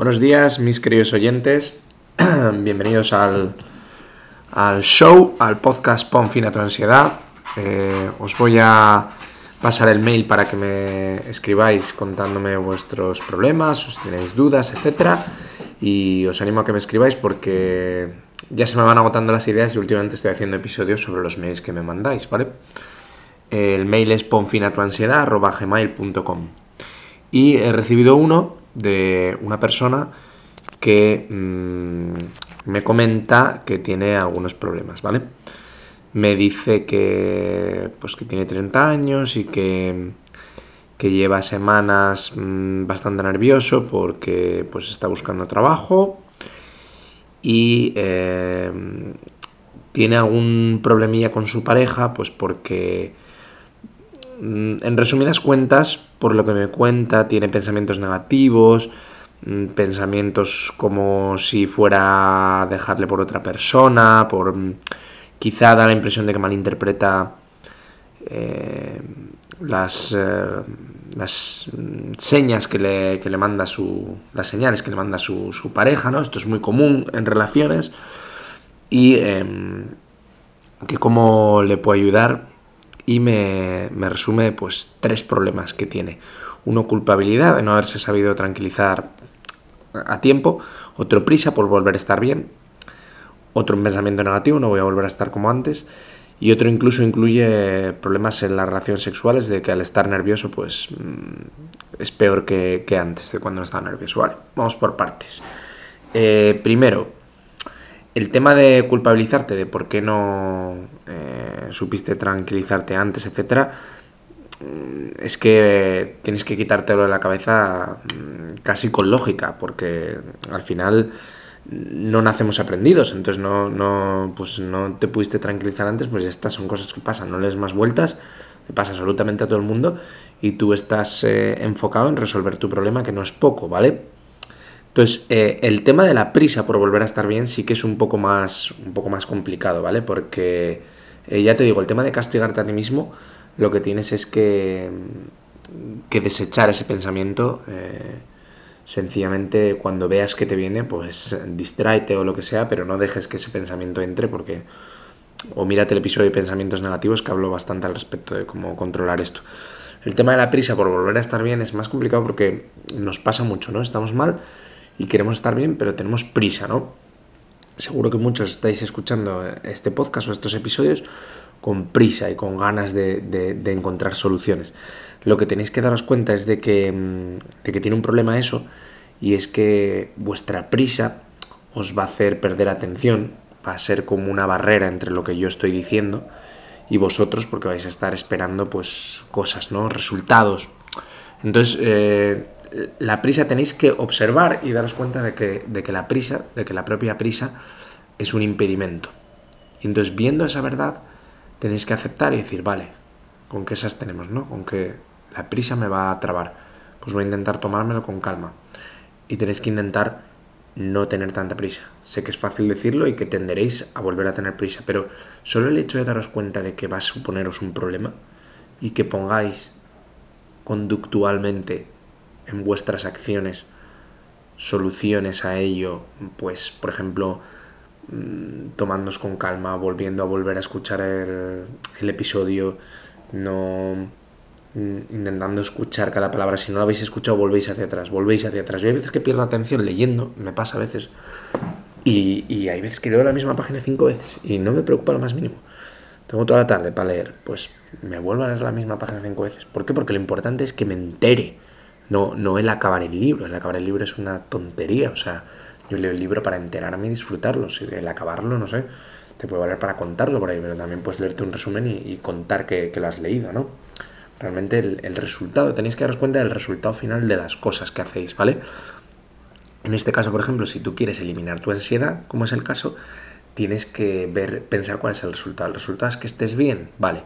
Buenos días, mis queridos oyentes. Bienvenidos al, al, show, al podcast Pon fin a tu ansiedad. Eh, os voy a pasar el mail para que me escribáis contándome vuestros problemas, si tenéis dudas, etc. Y os animo a que me escribáis porque ya se me van agotando las ideas y últimamente estoy haciendo episodios sobre los mails que me mandáis, ¿vale? El mail es ponfinatuansiedad.gmail.com Y he recibido uno de una persona que mmm, me comenta que tiene algunos problemas, ¿vale? Me dice que, pues, que tiene 30 años y que, que lleva semanas mmm, bastante nervioso porque pues, está buscando trabajo y eh, tiene algún problemilla con su pareja, pues porque Mm, en resumidas cuentas, por lo que me cuenta, tiene pensamientos negativos, mm, pensamientos como si fuera a dejarle por otra persona, por mm, quizá da la impresión de que malinterpreta eh, las, eh, las señas que le, que le, manda su. las señales que le manda su, su, pareja, ¿no? Esto es muy común en relaciones. Y eh, que cómo le puede ayudar y me, resume pues tres problemas que tiene. Uno, culpabilidad de no haberse sabido tranquilizar a tiempo. Otro, prisa por volver a estar bien. Otro, pensamiento negativo, no voy a volver a estar como antes. Y otro incluso incluye problemas en las relaciones sexuales de que al estar nervioso pues mm, es peor que, antes de cuando no estaba nervioso. Vale, vamos por partes. Eh, primero, el tema de culpabilizarte, de por qué no eh, supiste tranquilizarte antes, etcétera, mm, es que tienes que quitártelo de la cabeza mm, casi con lógica, porque al final no nacemos aprendidos, entonces no, no, pues no te pudiste tranquilizar antes, pues estas son cosas que pasan, no les más vueltas, que pasa absolutamente a todo el mundo y tú estás eh, enfocado en resolver tu problema, que no es poco, ¿vale? Entonces, eh, el tema de la prisa por volver a estar bien sí que es un poco más, un poco más complicado, ¿vale? Porque, eh, ya te digo, el tema de castigarte a ti mismo, lo que tienes es que, que desechar ese pensamiento. Eh, sencillamente, cuando veas que te viene, pues distráete o lo que sea, pero no dejes que ese pensamiento entre porque... O mírate el episodio de pensamientos negativos que hablo bastante al respecto de cómo controlar esto. El tema de la prisa por volver a estar bien es más complicado porque nos pasa mucho, ¿no? Estamos mal y queremos estar bien, pero tenemos prisa, ¿no? Seguro que muchos estáis escuchando este podcast o estos episodios con prisa y con ganas de, encontrar soluciones. Lo que tenéis que daros cuenta es de que, mm, de que tiene un problema eso y es que vuestra prisa os va a hacer perder atención, va a ser como una barrera entre lo que yo estoy diciendo y vosotros porque vais a estar esperando pues cosas, ¿no? Resultados. Entonces, eh, la prisa tenéis que observar y daros cuenta de que, de que la prisa, de que la propia prisa es un impedimento. Y entonces, viendo esa verdad, tenéis que aceptar y decir, vale, con qué esas tenemos, ¿no? Con que la prisa me va a trabar. Pues voy a intentar tomármelo con calma. Y tenéis que intentar no tener tanta prisa. Sé que es fácil decirlo y que tenderéis a volver a tener prisa, pero solo el hecho de daros cuenta de que va a suponeros un problema y que pongáis conductualmente en vuestras acciones soluciones a ello, pues por ejemplo mm, tomándonos con calma, volviendo a volver a escuchar el, episodio, no mm, intentando escuchar cada palabra, si no lo habéis escuchado volvéis hacia atrás, volvéis hacia atrás. Yo hay veces que pierdo atención leyendo, me pasa a veces, y, y hay veces que leo la misma página cinco veces y no me preocupa lo más mínimo. Tengo toda la tarde para leer, pues me vuelvo a leer la misma página cinco veces. ¿Por qué? Porque lo importante es que me entere no, no el acabar el libro. El acabar el libro es una tontería. O sea, yo leo el libro para enterarme y disfrutarlo. El acabarlo, no sé, te puede valer para contarlo por ahí, pero también puedes leerte un resumen y, contar que, lo has leído, ¿no? Realmente el, el, resultado, tenéis que daros cuenta del resultado final de las cosas que hacéis, ¿vale? En este caso, por ejemplo, si tú quieres eliminar tu ansiedad, como es el caso, tienes que ver, pensar cuál es el resultado. El resultado es que estés bien, vale.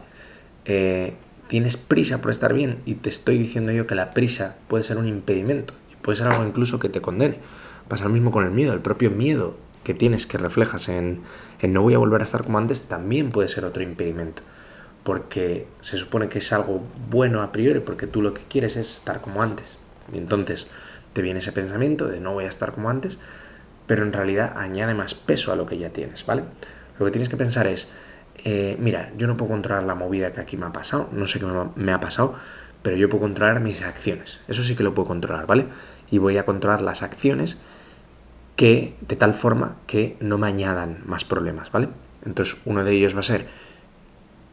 Eh, tienes prisa por estar bien y te estoy diciendo yo que la prisa puede ser un impedimento y puede ser algo incluso que te condene. Pasa lo mismo con el miedo, el propio miedo que tienes, que reflejas en, en no voy a volver a estar como antes, también puede ser otro impedimento. Porque se supone que es algo bueno a priori, porque tú lo que quieres es estar como antes. Y entonces te viene ese pensamiento de no voy a estar como antes, pero en realidad añade más peso a lo que ya tienes, ¿vale? Lo que tienes que pensar es, eh, mira, yo no puedo controlar la movida que aquí me ha pasado, no sé qué me ha pasado, pero yo puedo controlar mis acciones. Eso sí que lo puedo controlar, ¿vale? Y voy a controlar las acciones que de tal forma que no me añadan más problemas, ¿vale? Entonces uno de ellos va a ser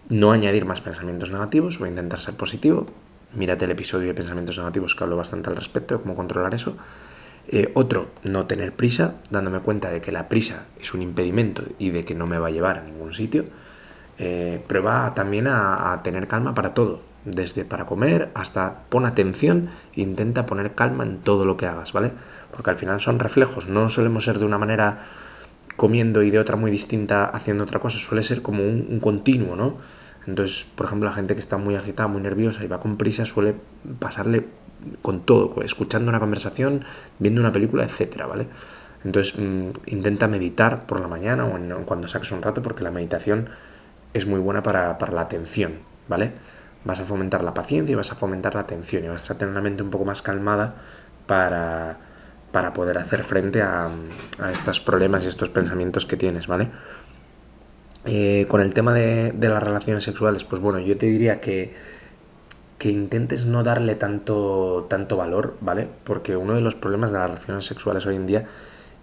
no añadir más pensamientos negativos, voy a intentar ser positivo. Mírate el episodio de pensamientos negativos que hablo bastante al respecto de cómo controlar eso. Eh, otro, no tener prisa, dándome cuenta de que la prisa es un impedimento y de que no me va a llevar a ningún sitio. Eh, prueba también a, tener calma para todo, desde para comer hasta pon atención e intenta poner calma en todo lo que hagas, ¿vale? Porque al final son reflejos, no solemos ser de una manera comiendo y de otra muy distinta haciendo otra cosa, suele ser como un, continuo, ¿no? Entonces, por ejemplo, la gente que está muy agitada, muy nerviosa y va con prisa suele pasarle con todo, escuchando una conversación, viendo una película, etcétera, ¿vale? Entonces, mm, intenta meditar por la mañana o cuando saques un rato, porque la meditación es muy buena para, la atención, ¿vale? Vas a fomentar la paciencia y vas a fomentar la atención y vas a tener la mente un poco más calmada para, para poder hacer frente a, a estos problemas y estos pensamientos que tienes, ¿vale? Eh, con el tema de, de, las relaciones sexuales, pues bueno, yo te diría que que intentes no darle tanto, tanto valor, ¿vale? Porque uno de los problemas de las relaciones sexuales hoy en día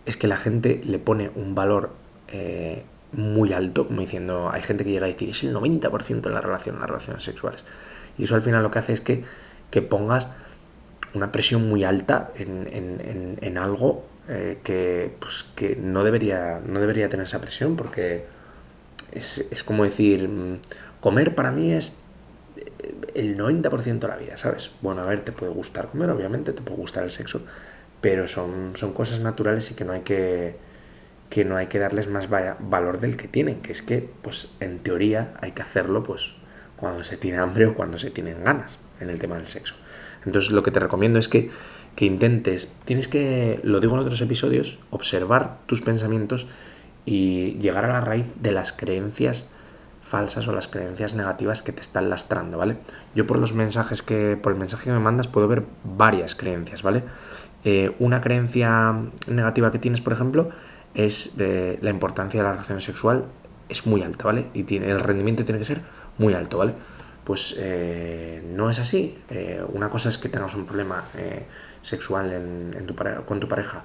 es que la gente le pone un valor eh, muy alto, como diciendo, hay gente que llega a decir, es el 90% de la relación, las relaciones sexuales. Y eso al final lo que hace es que, que pongas una presión muy alta en, en, en, algo eh, que, pues, que no, debería, no debería tener esa presión, porque es, es como decir, mm, comer para mí es el 90% de la vida, ¿sabes? Bueno, a ver, te puede gustar comer, obviamente, te puede gustar el sexo, pero son, son cosas naturales y que no hay que que no hay que darles más valor del que tienen, que es que, pues, en teoría hay que hacerlo, pues, cuando se tiene hambre o cuando se tienen ganas en el tema del sexo. Entonces, lo que te recomiendo es que, que intentes, tienes que, lo digo en otros episodios, observar tus pensamientos y llegar a la raíz de las creencias falsas o las creencias negativas que te están lastrando, ¿vale? Yo por los mensajes que, por el mensaje que me mandas puedo ver varias creencias, ¿vale? Eh, una creencia negativa que tienes, por ejemplo, es eh, la importancia de la relación sexual es muy alta, ¿vale? Y tiene, el rendimiento tiene que ser muy alto, ¿vale? Pues eh, no es así. una cosa es que tengas un problema sexual en, tu con tu pareja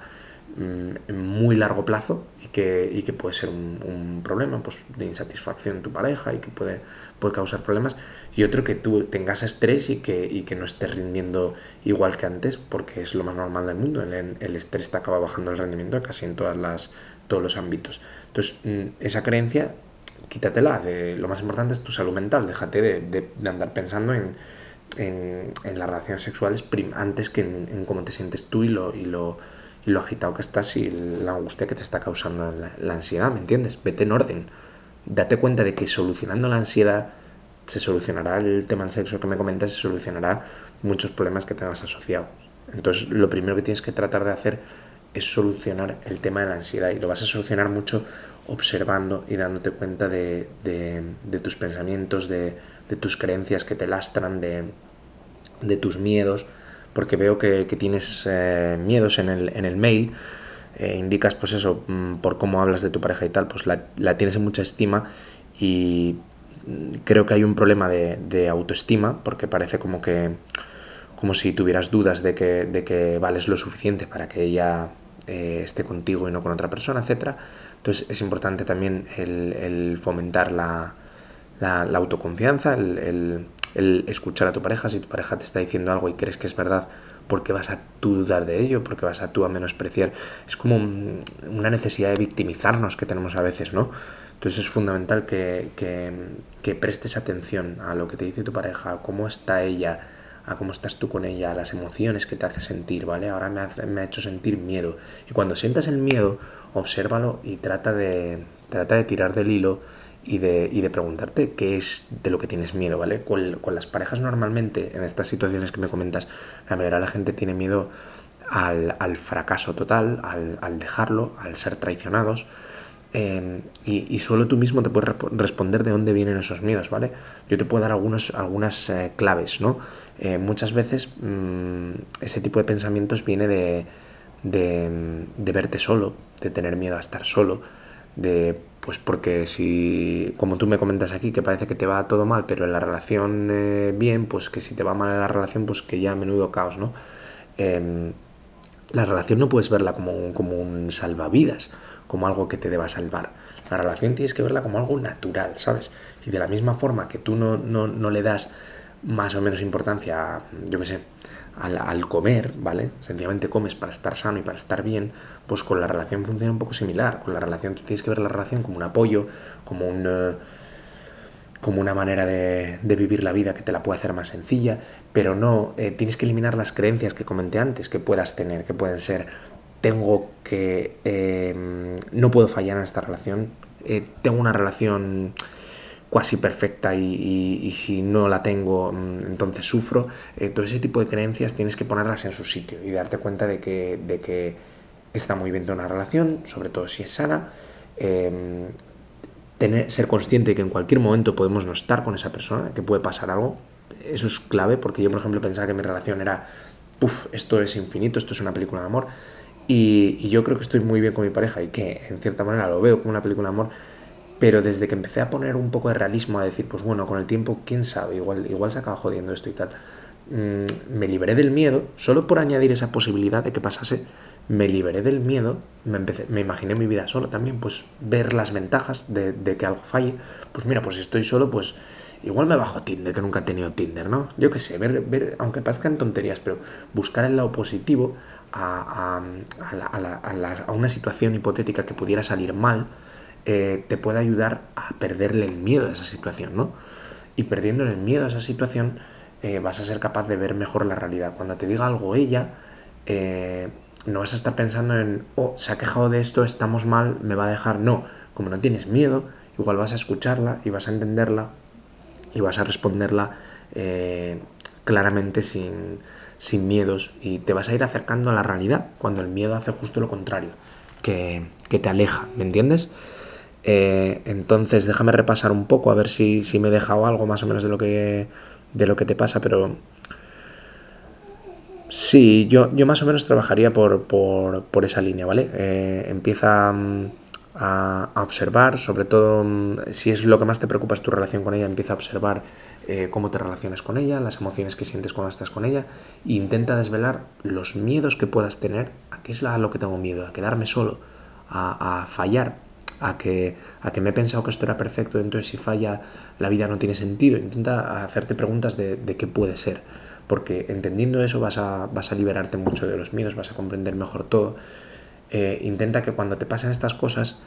en muy largo plazo y que, y que puede ser un, problema pues, de insatisfacción en tu pareja y que puede, puede causar problemas. Y otro que tú tengas estrés y que, y que no estés rindiendo igual que antes, porque es lo más normal del mundo. El, el estrés te acaba bajando el rendimiento casi en todas las, todos los ámbitos. Entonces, mm, esa creencia, quítatela. De, lo más importante es tu salud mental. Déjate de, de, andar pensando en, en, las relaciones sexuales antes que en, cómo te sientes tú y lo, lo agitado que estás y la angustia que te está causando la, ansiedad, ¿me entiendes? Vete en orden. Date cuenta de que solucionando la ansiedad se solucionará el tema del sexo que me comentas, se solucionará muchos problemas que tengas asociados. Entonces, lo primero que tienes que tratar de hacer es solucionar el tema de la ansiedad y lo vas a solucionar mucho observando y dándote cuenta de, tus pensamientos, de, tus creencias que te lastran, de tus miedos porque veo que, tienes eh, miedos en el, en el mail, eh, indicas pues eso, mm, por cómo hablas de tu pareja y tal, pues la, tienes en mucha estima y creo que hay un problema de, autoestima, porque parece como que como si tuvieras dudas de que, de que vales lo suficiente para que ella eh, esté contigo y no con otra persona, etcétera. Entonces es importante también el, fomentar la, la, autoconfianza, el escuchar a tu pareja, si tu pareja te está diciendo algo y crees que es verdad, porque vas a tú dudar de ello, porque vas a tú a menospreciar. Es como una necesidad de victimizarnos que tenemos a veces, ¿no? Entonces es fundamental que, que, prestes atención a lo que te dice tu pareja, a cómo está ella, a cómo estás tú con ella, a las emociones que te hace sentir, ¿vale? Ahora me, me ha hecho sentir miedo. Y cuando sientas el miedo, obsérvalo y trata de, trata de tirar del hilo y de, y de preguntarte qué es de lo que tienes miedo, ¿vale? Con, las parejas normalmente, en estas situaciones que me comentas, la mayoría de la gente tiene miedo al, fracaso total, al, dejarlo, al ser traicionados. em, y, solo tú mismo te puedes responder de dónde vienen esos miedos, ¿vale? Yo te puedo dar algunos, algunas eh, claves, ¿no? Eh, muchas veces mm, ese tipo de pensamientos viene de, de, verte solo, de tener miedo a estar solo, de pues porque si, como tú me comentas aquí, que parece que te va todo mal, pero en la relación eh, bien, pues que si te va mal en la relación, pues que ya a menudo caos, ¿no? Em, la relación no puedes verla como un, como un salvavidas, como algo que te deba salvar. La relación tienes que verla como algo natural, ¿sabes? Y de la misma forma que tú no, no, no le das más o menos importancia, yo qué sé, al, comer, ¿vale? Sencillamente comes para estar sano y para estar bien, pues con la relación funciona un poco similar. Con la relación tú tienes que ver la relación como un apoyo, como un... Eh, como una manera de, vivir la vida que te la puede hacer más sencilla, pero no, eh, tienes que eliminar las creencias que comenté antes que puedas tener, que pueden ser, tengo que, eh, no puedo fallar en esta relación, tengo una relación cuasi perfecta y, si no la tengo mm, entonces sufro. Eh, todo ese tipo de creencias tienes que ponerlas en su sitio y darte cuenta de que, de que está muy bien tener una relación, sobre todo si es sana. Em, tener, ser consciente de que en cualquier momento podemos no estar con esa persona, que puede pasar algo. Eso es clave porque yo, por ejemplo, pensaba que mi relación era, puff, esto es infinito, esto es una película de amor. Y, y, yo creo que estoy muy bien con mi pareja y que en cierta manera lo veo como una película de amor, pero desde que empecé a poner un poco de realismo, a decir, pues bueno, con el tiempo, quién sabe, igual, igual se acaba jodiendo esto y tal, mm, me liberé del miedo, solo por añadir esa posibilidad de que pasase, me liberé del miedo, me, empecé, me imaginé mi vida solo también, pues ver las ventajas de, que algo falle, pues mira, pues si estoy solo, pues igual me bajo Tinder, que nunca he tenido Tinder, ¿no? Yo qué sé, ver, ver, aunque parezcan tonterías, pero buscar el lado positivo a, a una situación hipotética que pudiera salir mal, eh, te puede ayudar a perderle el miedo a esa situación, ¿no? Y perdiéndole el miedo a esa situación, eh, vas a ser capaz de ver mejor la realidad. Cuando te diga algo ella, eh, no vas a estar pensando en, oh, se ha quejado de esto, estamos mal, me va a dejar. No, como no tienes miedo, igual vas a escucharla y vas a entenderla y vas a responderla claramente sin, sin miedos y te vas a ir acercando a la realidad cuando el miedo hace justo lo contrario, que, que te aleja, ¿me entiendes? Eh, entonces déjame repasar un poco a ver si, me he dejado algo más o menos de lo que, de lo que te pasa, pero sí, yo, yo más o menos trabajaría por, por, esa línea, ¿vale? Eh, empieza mm, a, observar, sobre todo mm, si es lo que más te preocupa es tu relación con ella, empieza a observar eh, cómo te relacionas con ella, las emociones que sientes cuando estás con ella, e intenta desvelar los miedos que puedas tener, a qué es a lo que tengo miedo, a quedarme solo, a fallar, a que, a que me he pensado que esto era perfecto, entonces si falla la vida no tiene sentido. Intenta hacerte preguntas de, qué puede ser, porque entendiendo eso vas a, vas a liberarte mucho de los miedos, vas a comprender mejor todo. Eh, intenta que cuando te pasen estas cosas,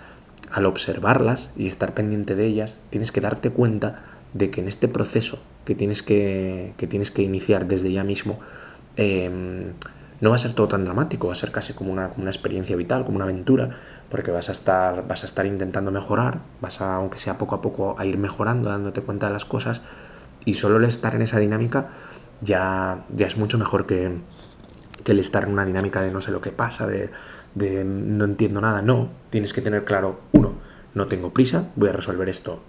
al observarlas y estar pendiente de ellas, tienes que darte cuenta de que en este proceso que tienes que, que tienes que iniciar desde ya mismo, em, no va a ser todo tan dramático, va a ser casi como una, como una experiencia vital, como una aventura, porque vas a estar, vas a estar intentando mejorar, vas a, aunque sea poco a poco, a ir mejorando, dándote cuenta de las cosas, y solo el estar en esa dinámica ya, ya es mucho mejor que, que el estar en una dinámica de no sé lo que pasa, de, de no entiendo nada. No, tienes que tener claro, uno, no tengo prisa, voy a resolver esto.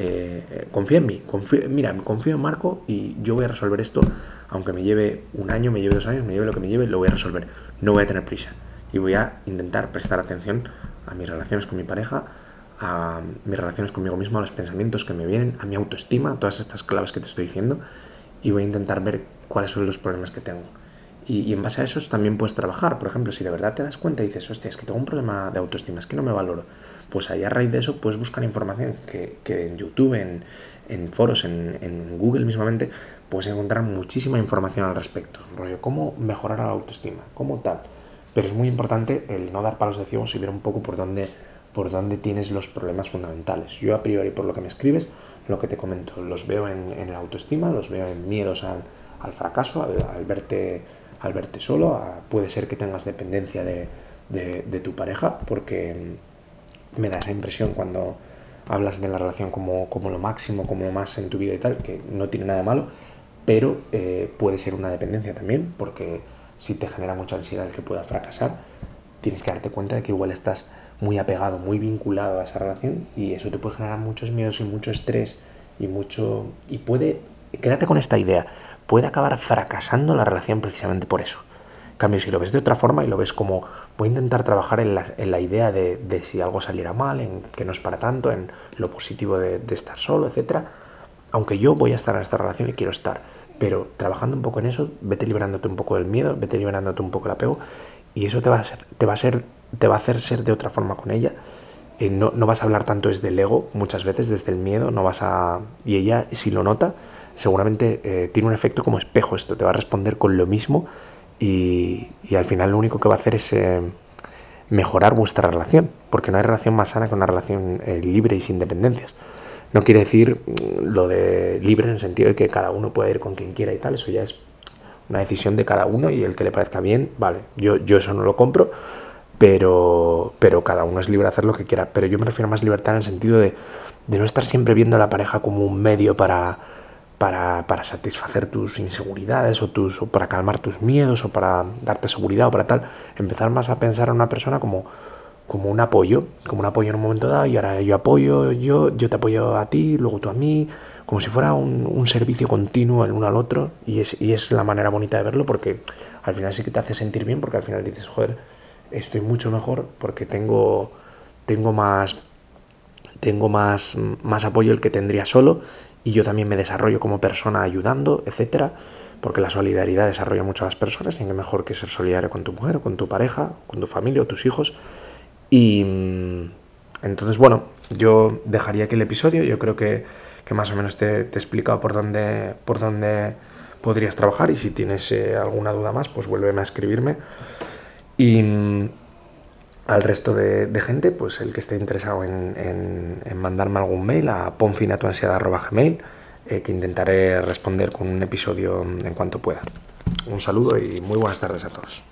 Eh, confía en mí, mira, confío en Marco y yo voy a resolver esto, aunque me lleve un año, me lleve dos años, me lleve lo que me lleve, lo voy a resolver. No voy a tener prisa y voy a intentar prestar atención a mis relaciones con mi pareja, a mis relaciones conmigo mismo, a los pensamientos que me vienen, a mi autoestima, todas estas claves que te estoy diciendo y voy a intentar ver cuáles son los problemas que tengo. Y, en base a esos también puedes trabajar. Por ejemplo, si de verdad te das cuenta y dices, hostia, es que tengo un problema de autoestima, es que no me valoro, pues ahí a raíz de eso puedes buscar información que, en YouTube, en, foros, en, Google mismamente, puedes encontrar muchísima información al respecto. Rollo, cómo mejorar la autoestima, cómo tal. Pero es muy importante el no dar palos de ciego y ver un poco por dónde, por dónde tienes los problemas fundamentales. Yo a priori, por lo que me escribes, lo que te comento, los veo en, la autoestima, los veo en miedos al, fracaso, al, verte, al verte solo, puede ser que tengas dependencia de, de, tu pareja, porque me da esa impresión cuando hablas de la relación como, como, lo máximo, como lo más en tu vida y tal, que no tiene nada malo, pero eh, puede ser una dependencia también, porque si te genera mucha ansiedad el que pueda fracasar, tienes que darte cuenta de que igual estás muy apegado, muy vinculado a esa relación y eso te puede generar muchos miedos y mucho estrés y mucho... y puede, quédate con esta idea, puede acabar fracasando la relación precisamente por eso. En cambio, si lo ves de otra forma y lo ves como voy a intentar trabajar en la, idea de, si algo saliera mal, en que no es para tanto, en lo positivo de, estar solo, etcétera, aunque yo voy a estar en esta relación y quiero estar, pero trabajando un poco en eso, vete liberándote un poco del miedo, vete liberándote un poco el apego y eso te va a, ser, te va a, ser, te va a hacer ser de otra forma con ella. Eh, no, no, vas a hablar tanto desde el ego, muchas veces desde el miedo, no vas a... Y ella, si lo nota, seguramente eh, tiene un efecto como espejo esto, te va a responder con lo mismo y, al final lo único que va a hacer es eh, mejorar vuestra relación, porque no hay relación más sana que una relación libre y sin dependencias. No quiere decir mm, lo de libre en el sentido de que cada uno puede ir con quien quiera y tal, eso ya es una decisión de cada uno y el que le parezca bien, vale, yo, yo eso no lo compro, pero, pero cada uno es libre de hacer lo que quiera. Pero yo me refiero a más libertad en el sentido de, no estar siempre viendo a la pareja como un medio para, para, para satisfacer tus inseguridades o, tus, o para calmar tus miedos o para darte seguridad o para tal. Empezar más a pensar a una persona como como un apoyo, como un apoyo en un momento dado y ahora yo apoyo, yo, yo te apoyo a ti, luego tú a mí, como si fuera un, servicio continuo el uno al otro y es, y es la manera bonita de verlo porque al final sí que te hace sentir bien porque al final dices, joder, estoy mucho mejor porque tengo, tengo más tengo más, más apoyo el que tendría solo y yo también me desarrollo como persona ayudando, etcétera, porque la solidaridad desarrolla mucho a las personas y qué mejor que ser solidario con tu mujer, con tu pareja, con tu familia o tus hijos y mm, entonces, bueno, yo dejaría aquí el episodio. Yo creo que, más o menos te, te, he explicado por dónde, por dónde podrías trabajar y si tienes eh, alguna duda más, pues vuélveme a escribirme. Y mm, al resto de, gente, pues el que esté interesado en, mandarme algún mail a ponfinatuansiedad.gmail, eh, que intentaré responder con un episodio en cuanto pueda. Un saludo y muy buenas tardes a todos.